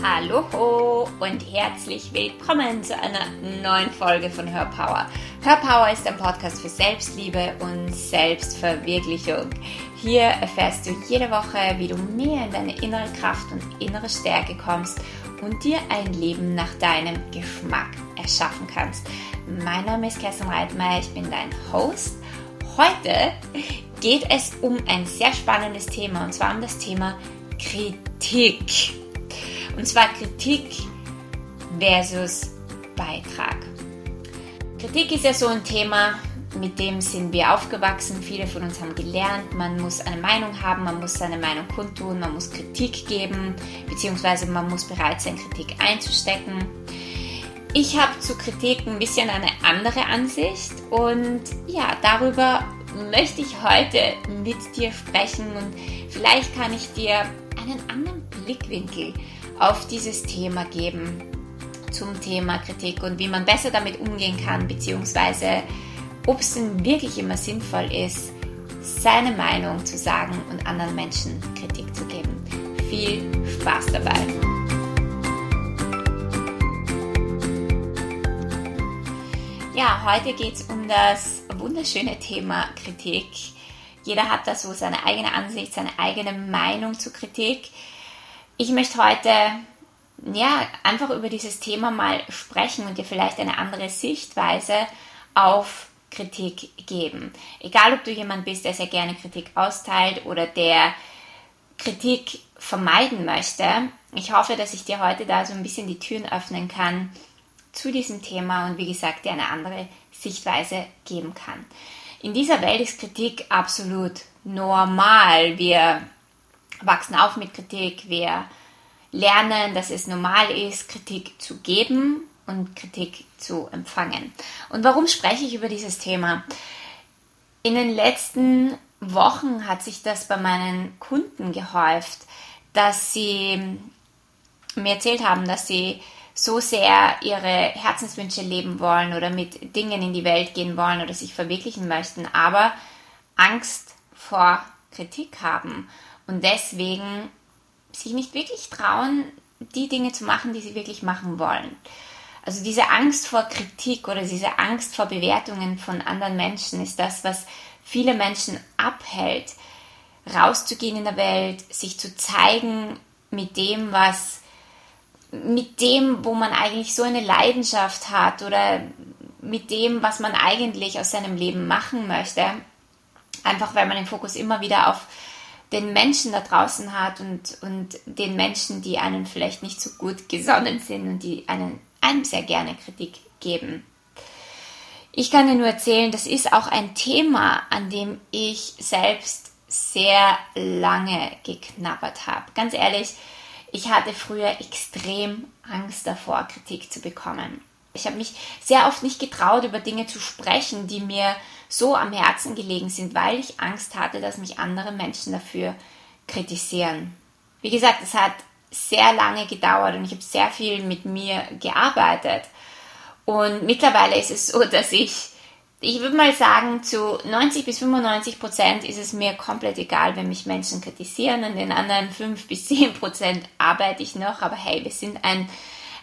Hallo und herzlich willkommen zu einer neuen Folge von Hörpower. Hörpower ist ein Podcast für Selbstliebe und Selbstverwirklichung. Hier erfährst du jede Woche, wie du mehr in deine innere Kraft und innere Stärke kommst und dir ein Leben nach deinem Geschmack erschaffen kannst. Mein Name ist Kerstin Reitmeier, ich bin dein Host. Heute geht es um ein sehr spannendes Thema und zwar um das Thema Kritik. Und zwar Kritik versus Beitrag. Kritik ist ja so ein Thema, mit dem sind wir aufgewachsen. Viele von uns haben gelernt, man muss eine Meinung haben, man muss seine Meinung kundtun, man muss Kritik geben, beziehungsweise man muss bereit sein, Kritik einzustecken. Ich habe zu Kritik ein bisschen eine andere Ansicht und ja, darüber möchte ich heute mit dir sprechen und vielleicht kann ich dir einen anderen Blickwinkel auf dieses Thema geben zum Thema Kritik und wie man besser damit umgehen kann, beziehungsweise ob es denn wirklich immer sinnvoll ist, seine Meinung zu sagen und anderen Menschen Kritik zu geben. Viel Spaß dabei! Ja, heute geht es um das wunderschöne Thema Kritik. Jeder hat da so seine eigene Ansicht, seine eigene Meinung zu Kritik. Ich möchte heute ja einfach über dieses Thema mal sprechen und dir vielleicht eine andere Sichtweise auf Kritik geben. Egal, ob du jemand bist, der sehr gerne Kritik austeilt oder der Kritik vermeiden möchte. Ich hoffe, dass ich dir heute da so ein bisschen die Türen öffnen kann zu diesem Thema und wie gesagt dir eine andere Sichtweise geben kann. In dieser Welt ist Kritik absolut normal. Wir wachsen auf mit Kritik, wir lernen, dass es normal ist, Kritik zu geben und Kritik zu empfangen. Und warum spreche ich über dieses Thema? In den letzten Wochen hat sich das bei meinen Kunden gehäuft, dass sie mir erzählt haben, dass sie so sehr ihre Herzenswünsche leben wollen oder mit Dingen in die Welt gehen wollen oder sich verwirklichen möchten, aber Angst vor Kritik haben und deswegen sich nicht wirklich trauen, die Dinge zu machen, die sie wirklich machen wollen. Also diese Angst vor Kritik oder diese Angst vor Bewertungen von anderen Menschen ist das, was viele Menschen abhält, rauszugehen in der Welt, sich zu zeigen mit dem, was mit dem, wo man eigentlich so eine Leidenschaft hat oder mit dem, was man eigentlich aus seinem Leben machen möchte. Einfach weil man den Fokus immer wieder auf den Menschen da draußen hat und, und den Menschen, die einen vielleicht nicht so gut gesonnen sind und die einen, einem sehr gerne Kritik geben. Ich kann dir nur erzählen, das ist auch ein Thema, an dem ich selbst sehr lange geknabbert habe. Ganz ehrlich, ich hatte früher extrem Angst davor, Kritik zu bekommen. Ich habe mich sehr oft nicht getraut, über Dinge zu sprechen, die mir so am Herzen gelegen sind, weil ich Angst hatte, dass mich andere Menschen dafür kritisieren. Wie gesagt, es hat sehr lange gedauert und ich habe sehr viel mit mir gearbeitet. Und mittlerweile ist es so, dass ich ich würde mal sagen, zu 90 bis 95 Prozent ist es mir komplett egal, wenn mich Menschen kritisieren. An den anderen 5 bis 10 Prozent arbeite ich noch. Aber hey, wir sind ein,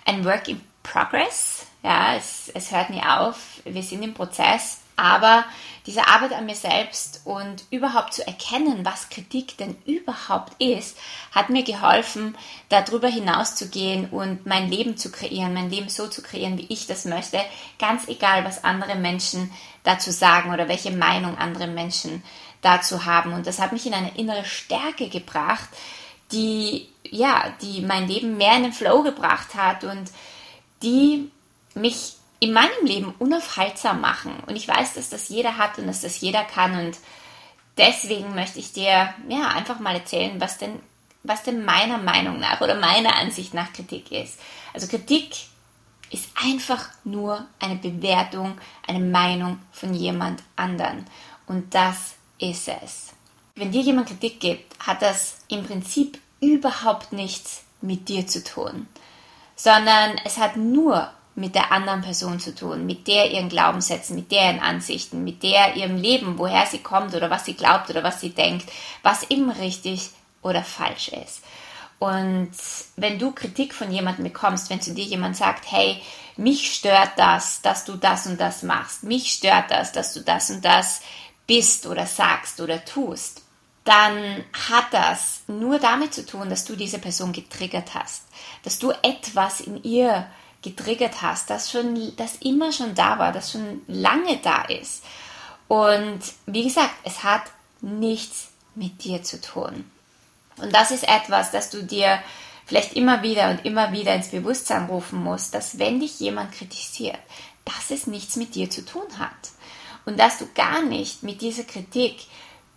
ein Work in Progress. Ja, es, es hört nie auf. Wir sind im Prozess. Aber diese Arbeit an mir selbst und überhaupt zu erkennen, was Kritik denn überhaupt ist, hat mir geholfen, darüber hinauszugehen und mein Leben zu kreieren, mein Leben so zu kreieren, wie ich das möchte, ganz egal, was andere Menschen dazu sagen oder welche Meinung andere Menschen dazu haben. Und das hat mich in eine innere Stärke gebracht, die, ja, die mein Leben mehr in den Flow gebracht hat und die mich in meinem Leben unaufhaltsam machen. Und ich weiß, dass das jeder hat und dass das jeder kann. Und deswegen möchte ich dir ja einfach mal erzählen, was denn, was denn meiner Meinung nach oder meiner Ansicht nach Kritik ist. Also Kritik ist einfach nur eine Bewertung, eine Meinung von jemand anderen. Und das ist es. Wenn dir jemand Kritik gibt, hat das im Prinzip überhaupt nichts mit dir zu tun, sondern es hat nur mit der anderen Person zu tun, mit der ihren Glaubenssätzen, mit der ihren Ansichten, mit der ihrem Leben, woher sie kommt oder was sie glaubt oder was sie denkt, was eben richtig oder falsch ist. Und wenn du Kritik von jemandem bekommst, wenn zu dir jemand sagt, hey, mich stört das, dass du das und das machst, mich stört das, dass du das und das bist oder sagst oder tust, dann hat das nur damit zu tun, dass du diese Person getriggert hast, dass du etwas in ihr getriggert hast, das schon, das immer schon da war, das schon lange da ist. Und wie gesagt, es hat nichts mit dir zu tun. Und das ist etwas, das du dir vielleicht immer wieder und immer wieder ins Bewusstsein rufen musst, dass wenn dich jemand kritisiert, dass es nichts mit dir zu tun hat. Und dass du gar nicht mit dieser Kritik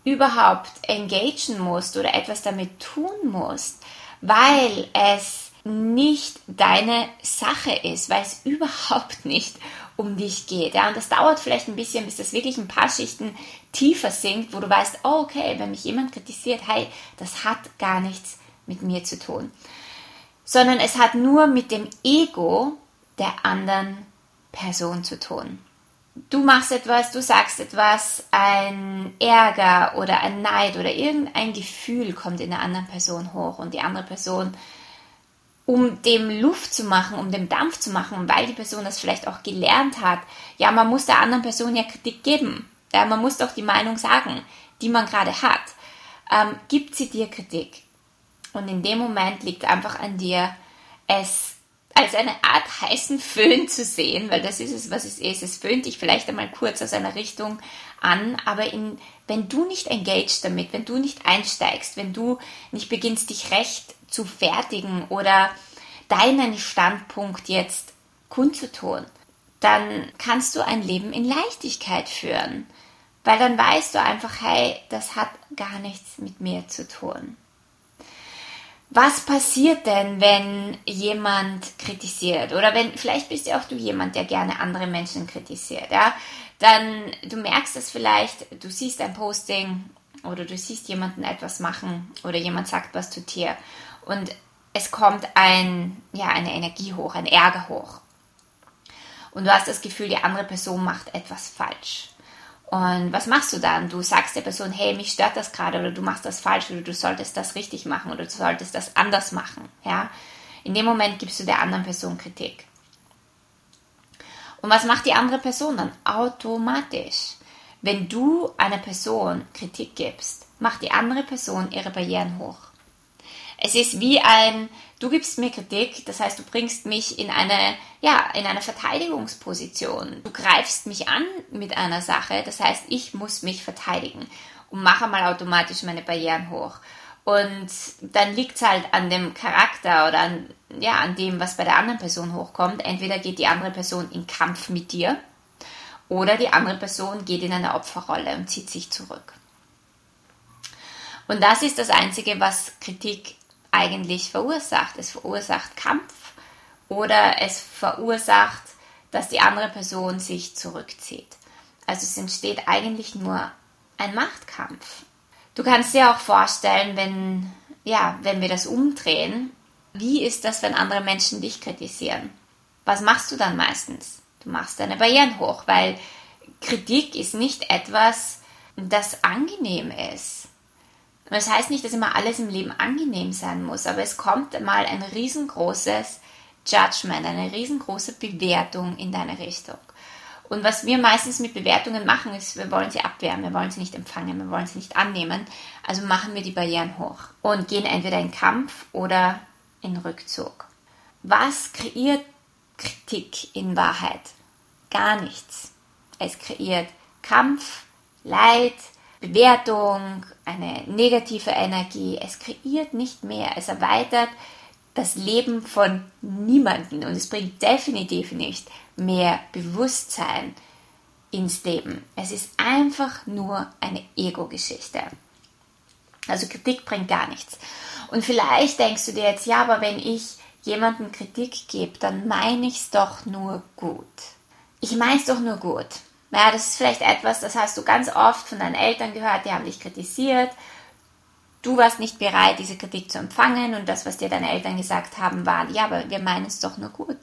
überhaupt engagieren musst oder etwas damit tun musst, weil es nicht deine Sache ist, weil es überhaupt nicht um dich geht. Ja? Und das dauert vielleicht ein bisschen, bis das wirklich ein paar Schichten tiefer sinkt, wo du weißt, oh, okay, wenn mich jemand kritisiert, hey, das hat gar nichts mit mir zu tun. Sondern es hat nur mit dem Ego der anderen Person zu tun du machst etwas, du sagst etwas, ein Ärger oder ein Neid oder irgendein Gefühl kommt in der anderen Person hoch und die andere Person, um dem Luft zu machen, um dem Dampf zu machen, weil die Person das vielleicht auch gelernt hat, ja, man muss der anderen Person ja Kritik geben. Ja, man muss doch die Meinung sagen, die man gerade hat. Ähm, gibt sie dir Kritik? Und in dem Moment liegt einfach an dir, es als eine Art heißen Föhn zu sehen, weil das ist es, was es ist. Es föhnt dich vielleicht einmal kurz aus einer Richtung an, aber in, wenn du nicht engaged damit, wenn du nicht einsteigst, wenn du nicht beginnst, dich recht zu fertigen oder deinen Standpunkt jetzt kundzutun, dann kannst du ein Leben in Leichtigkeit führen, weil dann weißt du einfach, hey, das hat gar nichts mit mir zu tun. Was passiert denn, wenn jemand kritisiert? Oder wenn, vielleicht bist ja auch du jemand, der gerne andere Menschen kritisiert, ja? Dann, du merkst es vielleicht, du siehst ein Posting oder du siehst jemanden etwas machen oder jemand sagt was zu dir und es kommt ein, ja, eine Energie hoch, ein Ärger hoch. Und du hast das Gefühl, die andere Person macht etwas falsch. Und was machst du dann? Du sagst der Person, hey, mich stört das gerade oder du machst das falsch oder du solltest das richtig machen oder du solltest das anders machen. Ja? In dem Moment gibst du der anderen Person Kritik. Und was macht die andere Person dann? Automatisch. Wenn du einer Person Kritik gibst, macht die andere Person ihre Barrieren hoch. Es ist wie ein, du gibst mir Kritik, das heißt, du bringst mich in eine, ja, in eine Verteidigungsposition. Du greifst mich an mit einer Sache, das heißt, ich muss mich verteidigen und mache mal automatisch meine Barrieren hoch. Und dann liegt es halt an dem Charakter oder an, ja, an dem, was bei der anderen Person hochkommt. Entweder geht die andere Person in Kampf mit dir oder die andere Person geht in eine Opferrolle und zieht sich zurück. Und das ist das Einzige, was Kritik eigentlich verursacht. Es verursacht Kampf oder es verursacht, dass die andere Person sich zurückzieht. Also es entsteht eigentlich nur ein Machtkampf. Du kannst dir auch vorstellen, wenn, ja, wenn wir das umdrehen, wie ist das, wenn andere Menschen dich kritisieren? Was machst du dann meistens? Du machst deine Barrieren hoch, weil Kritik ist nicht etwas, das angenehm ist. Und das heißt nicht, dass immer alles im Leben angenehm sein muss, aber es kommt mal ein riesengroßes Judgment, eine riesengroße Bewertung in deine Richtung. Und was wir meistens mit Bewertungen machen, ist, wir wollen sie abwehren, wir wollen sie nicht empfangen, wir wollen sie nicht annehmen. Also machen wir die Barrieren hoch und gehen entweder in Kampf oder in Rückzug. Was kreiert Kritik in Wahrheit? Gar nichts. Es kreiert Kampf, Leid, Bewertung, eine negative Energie. Es kreiert nicht mehr. Es erweitert das Leben von niemanden und es bringt definitiv nicht mehr Bewusstsein ins Leben. Es ist einfach nur eine Ego-Geschichte. Also Kritik bringt gar nichts. Und vielleicht denkst du dir jetzt, ja, aber wenn ich jemandem Kritik gebe, dann meine ich es doch nur gut. Ich meine es doch nur gut. Naja, das ist vielleicht etwas, das hast du ganz oft von deinen Eltern gehört, die haben dich kritisiert. Du warst nicht bereit, diese Kritik zu empfangen und das, was dir deine Eltern gesagt haben, war, ja, aber wir meinen es doch nur gut.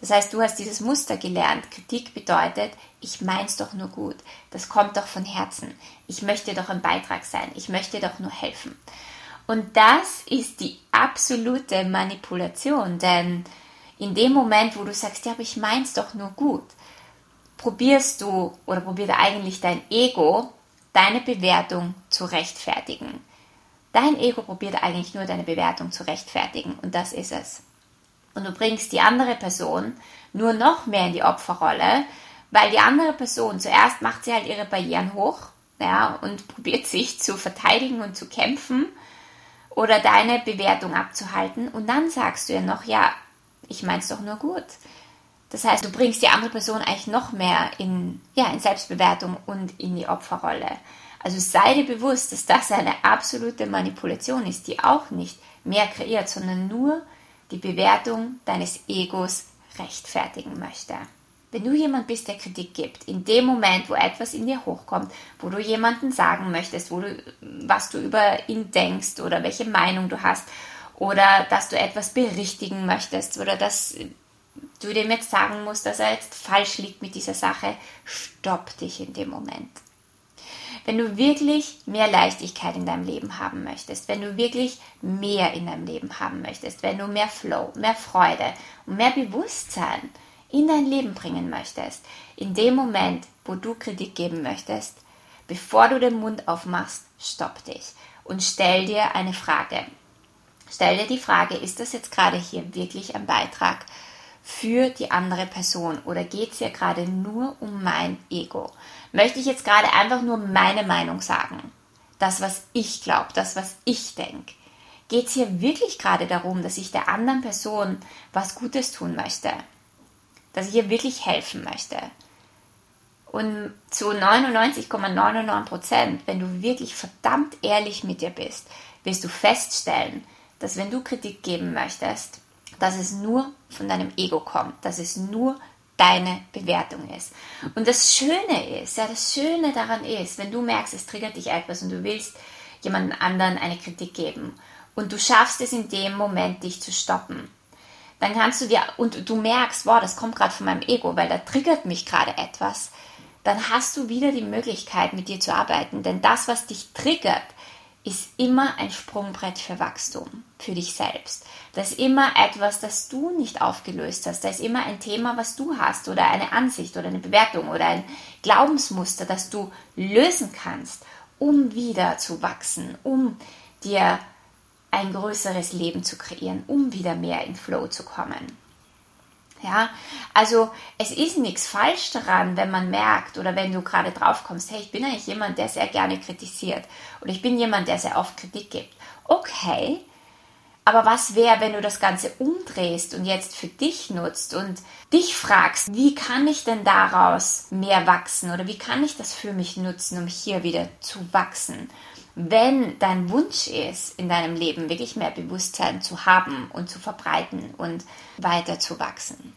Das heißt, du hast dieses Muster gelernt. Kritik bedeutet, ich meine es doch nur gut. Das kommt doch von Herzen. Ich möchte doch ein Beitrag sein. Ich möchte doch nur helfen. Und das ist die absolute Manipulation, denn in dem Moment, wo du sagst, ja, aber ich mein's doch nur gut, probierst du oder probiert eigentlich dein Ego, deine Bewertung zu rechtfertigen. Dein Ego probiert eigentlich nur deine Bewertung zu rechtfertigen und das ist es. Und du bringst die andere Person nur noch mehr in die Opferrolle, weil die andere Person zuerst macht sie halt ihre Barrieren hoch ja, und probiert sich zu verteidigen und zu kämpfen oder deine Bewertung abzuhalten und dann sagst du ihr noch, ja, ich mein's doch nur gut. Das heißt, du bringst die andere Person eigentlich noch mehr in, ja, in Selbstbewertung und in die Opferrolle. Also sei dir bewusst, dass das eine absolute Manipulation ist, die auch nicht mehr kreiert, sondern nur die Bewertung deines Egos rechtfertigen möchte. Wenn du jemand bist, der Kritik gibt, in dem Moment, wo etwas in dir hochkommt, wo du jemanden sagen möchtest, wo du, was du über ihn denkst oder welche Meinung du hast, oder dass du etwas berichtigen möchtest oder dass du dem jetzt sagen musst, dass er jetzt falsch liegt mit dieser Sache, stopp dich in dem Moment. Wenn du wirklich mehr Leichtigkeit in deinem Leben haben möchtest, wenn du wirklich mehr in deinem Leben haben möchtest, wenn du mehr Flow, mehr Freude und mehr Bewusstsein in dein Leben bringen möchtest, in dem Moment, wo du Kritik geben möchtest, bevor du den Mund aufmachst, stopp dich und stell dir eine Frage. Stell dir die Frage, ist das jetzt gerade hier wirklich ein Beitrag für die andere Person oder geht es hier gerade nur um mein Ego? Möchte ich jetzt gerade einfach nur meine Meinung sagen? Das, was ich glaube, das, was ich denke? Geht es hier wirklich gerade darum, dass ich der anderen Person was Gutes tun möchte? dass ich ihr wirklich helfen möchte. Und zu 99,99 Prozent, wenn du wirklich verdammt ehrlich mit dir bist, wirst du feststellen, dass wenn du Kritik geben möchtest, dass es nur von deinem Ego kommt, dass es nur deine Bewertung ist. Und das Schöne ist, ja, das Schöne daran ist, wenn du merkst, es triggert dich etwas und du willst jemandem anderen eine Kritik geben und du schaffst es in dem Moment, dich zu stoppen, dann kannst du dir, und du merkst, wow, das kommt gerade von meinem Ego, weil da triggert mich gerade etwas, dann hast du wieder die Möglichkeit, mit dir zu arbeiten. Denn das, was dich triggert, ist immer ein Sprungbrett für Wachstum, für dich selbst. Das ist immer etwas, das du nicht aufgelöst hast. Da ist immer ein Thema, was du hast oder eine Ansicht oder eine Bewertung oder ein Glaubensmuster, das du lösen kannst, um wieder zu wachsen, um dir ein größeres Leben zu kreieren, um wieder mehr in Flow zu kommen. Ja, also es ist nichts falsch daran, wenn man merkt oder wenn du gerade drauf kommst, hey, ich bin eigentlich jemand, der sehr gerne kritisiert oder ich bin jemand, der sehr oft Kritik gibt. Okay, aber was wäre, wenn du das Ganze umdrehst und jetzt für dich nutzt und dich fragst, wie kann ich denn daraus mehr wachsen oder wie kann ich das für mich nutzen, um hier wieder zu wachsen? Wenn dein Wunsch ist, in deinem Leben wirklich mehr Bewusstsein zu haben und zu verbreiten und weiter zu wachsen.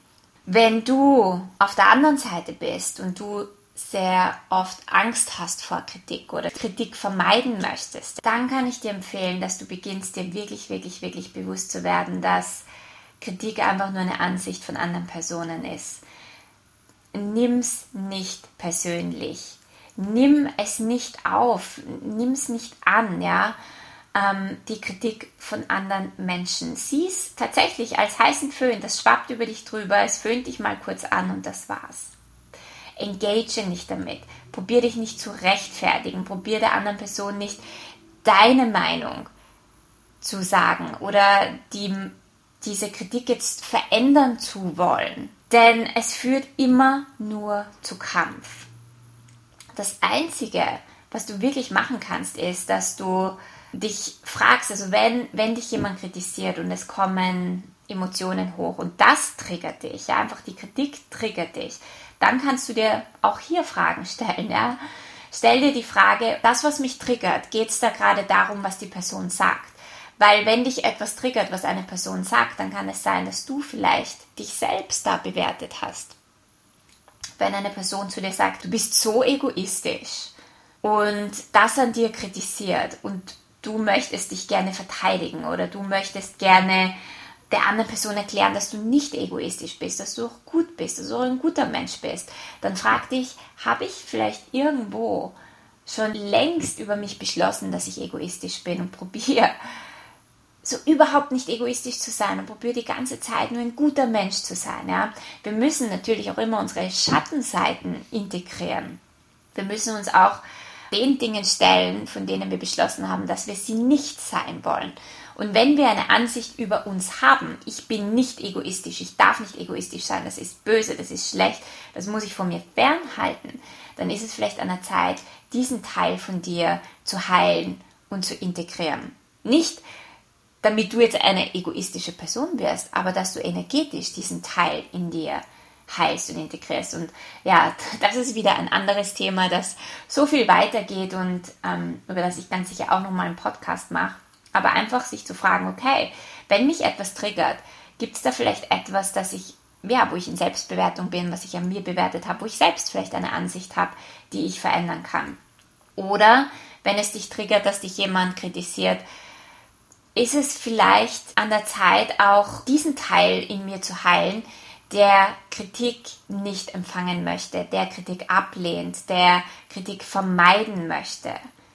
Wenn du auf der anderen Seite bist und du sehr oft Angst hast vor Kritik oder Kritik vermeiden möchtest, dann kann ich dir empfehlen, dass du beginnst, dir wirklich, wirklich, wirklich bewusst zu werden, dass Kritik einfach nur eine Ansicht von anderen Personen ist. Nimm's nicht persönlich nimm es nicht auf, nimm es nicht an, ja, ähm, die Kritik von anderen Menschen. Sieh es tatsächlich als heißen Föhn, das schwappt über dich drüber, es föhnt dich mal kurz an und das war's. Engage nicht damit. Probier dich nicht zu rechtfertigen. Probier der anderen Person nicht deine Meinung zu sagen oder die, diese Kritik jetzt verändern zu wollen. Denn es führt immer nur zu Kampf das Einzige, was du wirklich machen kannst, ist, dass du dich fragst, also wenn, wenn dich jemand kritisiert und es kommen Emotionen hoch und das triggert dich, ja, einfach die Kritik triggert dich, dann kannst du dir auch hier Fragen stellen, ja. Stell dir die Frage, das, was mich triggert, geht es da gerade darum, was die Person sagt? Weil wenn dich etwas triggert, was eine Person sagt, dann kann es sein, dass du vielleicht dich selbst da bewertet hast wenn eine Person zu dir sagt, du bist so egoistisch und das an dir kritisiert und du möchtest dich gerne verteidigen oder du möchtest gerne der anderen Person erklären, dass du nicht egoistisch bist, dass du auch gut bist, dass du auch ein guter Mensch bist, dann frag dich, habe ich vielleicht irgendwo schon längst über mich beschlossen, dass ich egoistisch bin und probiere so überhaupt nicht egoistisch zu sein und probiere die ganze Zeit nur ein guter Mensch zu sein. Ja? Wir müssen natürlich auch immer unsere Schattenseiten integrieren. Wir müssen uns auch den Dingen stellen, von denen wir beschlossen haben, dass wir sie nicht sein wollen. Und wenn wir eine Ansicht über uns haben, ich bin nicht egoistisch, ich darf nicht egoistisch sein, das ist böse, das ist schlecht, das muss ich von mir fernhalten, dann ist es vielleicht an der Zeit, diesen Teil von dir zu heilen und zu integrieren. Nicht, damit du jetzt eine egoistische Person wirst, aber dass du energetisch diesen Teil in dir heilst und integrierst. Und ja, das ist wieder ein anderes Thema, das so viel weitergeht und ähm, über das ich ganz sicher auch nochmal einen Podcast mache. Aber einfach sich zu fragen, okay, wenn mich etwas triggert, gibt es da vielleicht etwas, das ich, ja, wo ich in Selbstbewertung bin, was ich an mir bewertet habe, wo ich selbst vielleicht eine Ansicht habe, die ich verändern kann. Oder wenn es dich triggert, dass dich jemand kritisiert, ist es vielleicht an der Zeit, auch diesen Teil in mir zu heilen, der Kritik nicht empfangen möchte, der Kritik ablehnt, der Kritik vermeiden möchte.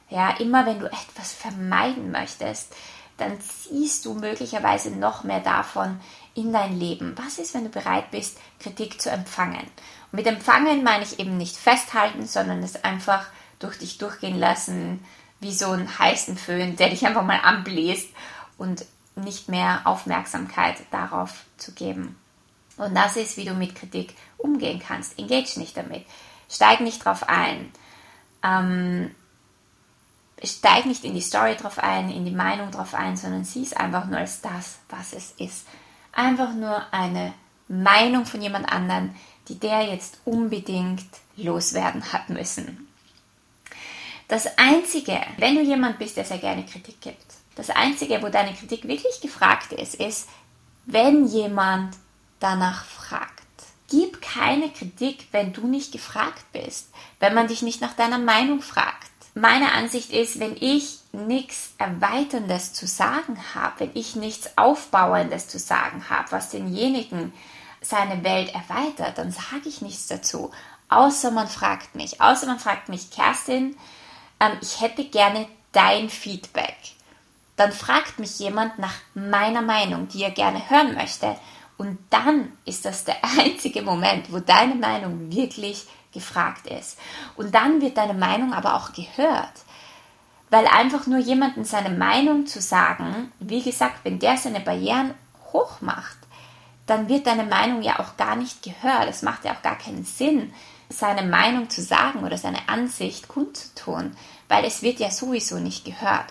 Ja, immer wenn du etwas vermeiden möchtest, dann ziehst du möglicherweise noch mehr davon in dein Leben. Was ist, wenn du bereit bist, Kritik zu empfangen? Und mit empfangen meine ich eben nicht festhalten, sondern es einfach durch dich durchgehen lassen, wie so einen heißen Föhn, der dich einfach mal anbläst und nicht mehr Aufmerksamkeit darauf zu geben. Und das ist, wie du mit Kritik umgehen kannst. Engage nicht damit. Steig nicht drauf ein. Ähm, steig nicht in die Story drauf ein, in die Meinung drauf ein, sondern sieh es einfach nur als das, was es ist. Einfach nur eine Meinung von jemand anderen, die der jetzt unbedingt loswerden hat müssen. Das Einzige, wenn du jemand bist, der sehr gerne Kritik gibt, das Einzige, wo deine Kritik wirklich gefragt ist, ist, wenn jemand danach fragt. Gib keine Kritik, wenn du nicht gefragt bist, wenn man dich nicht nach deiner Meinung fragt. Meine Ansicht ist, wenn ich nichts Erweiterndes zu sagen habe, wenn ich nichts Aufbauendes zu sagen habe, was denjenigen seine Welt erweitert, dann sage ich nichts dazu. Außer man fragt mich. Außer man fragt mich, Kerstin, ähm, ich hätte gerne dein Feedback. Dann fragt mich jemand nach meiner Meinung, die er gerne hören möchte. Und dann ist das der einzige Moment, wo deine Meinung wirklich gefragt ist. Und dann wird deine Meinung aber auch gehört. Weil einfach nur jemandem seine Meinung zu sagen, wie gesagt, wenn der seine Barrieren hoch macht, dann wird deine Meinung ja auch gar nicht gehört. Es macht ja auch gar keinen Sinn, seine Meinung zu sagen oder seine Ansicht kundzutun, weil es wird ja sowieso nicht gehört.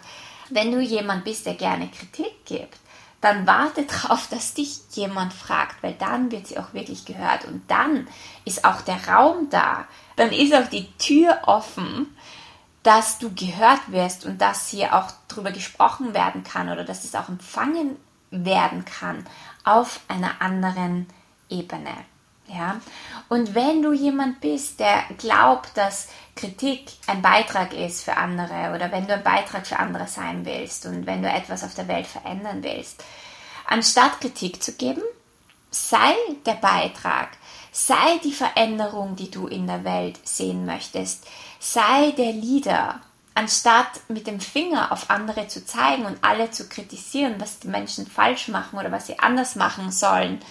Wenn du jemand bist, der gerne Kritik gibt, dann warte darauf, dass dich jemand fragt, weil dann wird sie auch wirklich gehört und dann ist auch der Raum da, dann ist auch die Tür offen, dass du gehört wirst und dass hier auch darüber gesprochen werden kann oder dass es auch empfangen werden kann auf einer anderen Ebene. Ja? Und wenn du jemand bist, der glaubt, dass Kritik ein Beitrag ist für andere oder wenn du ein Beitrag für andere sein willst und wenn du etwas auf der Welt verändern willst, anstatt Kritik zu geben, sei der Beitrag, sei die Veränderung, die du in der Welt sehen möchtest, sei der Leader, anstatt mit dem Finger auf andere zu zeigen und alle zu kritisieren, was die Menschen falsch machen oder was sie anders machen sollen,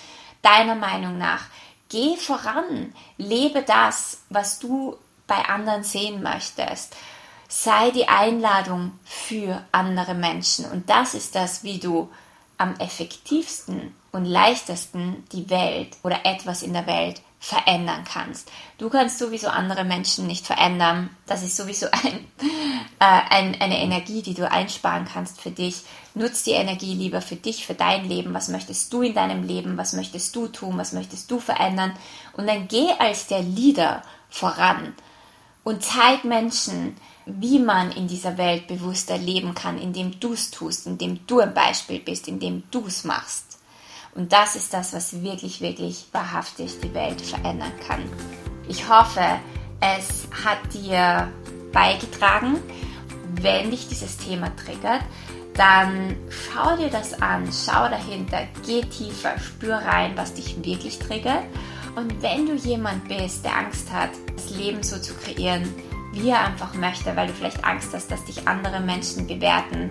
deiner Meinung nach, Geh voran, lebe das, was du bei anderen sehen möchtest. Sei die Einladung für andere Menschen. Und das ist das, wie du am effektivsten und leichtesten die Welt oder etwas in der Welt verändern kannst. Du kannst sowieso andere Menschen nicht verändern. Das ist sowieso ein, äh, ein, eine Energie, die du einsparen kannst für dich. Nutz die Energie lieber für dich, für dein Leben. Was möchtest du in deinem Leben? Was möchtest du tun? Was möchtest du verändern? Und dann geh als der Leader voran und zeig Menschen, wie man in dieser Welt bewusster leben kann, indem du es tust, indem du ein Beispiel bist, indem du es machst. Und das ist das, was wirklich, wirklich wahrhaftig die Welt verändern kann. Ich hoffe, es hat dir beigetragen. Wenn dich dieses Thema triggert, dann schau dir das an, schau dahinter, geh tiefer, spür rein, was dich wirklich triggert. Und wenn du jemand bist, der Angst hat, das Leben so zu kreieren, wie er einfach möchte, weil du vielleicht Angst hast, dass dich andere Menschen bewerten.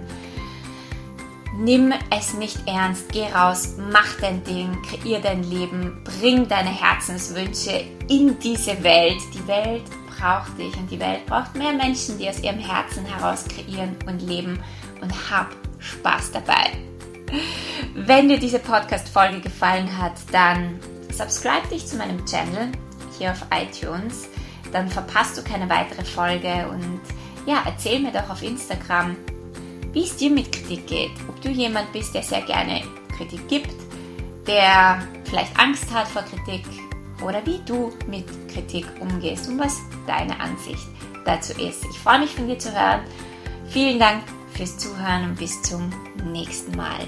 Nimm es nicht ernst, geh raus, mach dein Ding, kreier dein Leben, bring deine Herzenswünsche in diese Welt. Die Welt braucht dich und die Welt braucht mehr Menschen, die aus ihrem Herzen heraus kreieren und leben und hab Spaß dabei. Wenn dir diese Podcast-Folge gefallen hat, dann subscribe dich zu meinem Channel hier auf iTunes. Dann verpasst du keine weitere Folge und ja, erzähl mir doch auf Instagram, wie es dir mit Kritik geht. Ob du jemand bist, der sehr gerne Kritik gibt, der vielleicht Angst hat vor Kritik oder wie du mit Kritik umgehst und was deine Ansicht dazu ist. Ich freue mich von dir zu hören. Vielen Dank fürs Zuhören und bis zum nächsten Mal.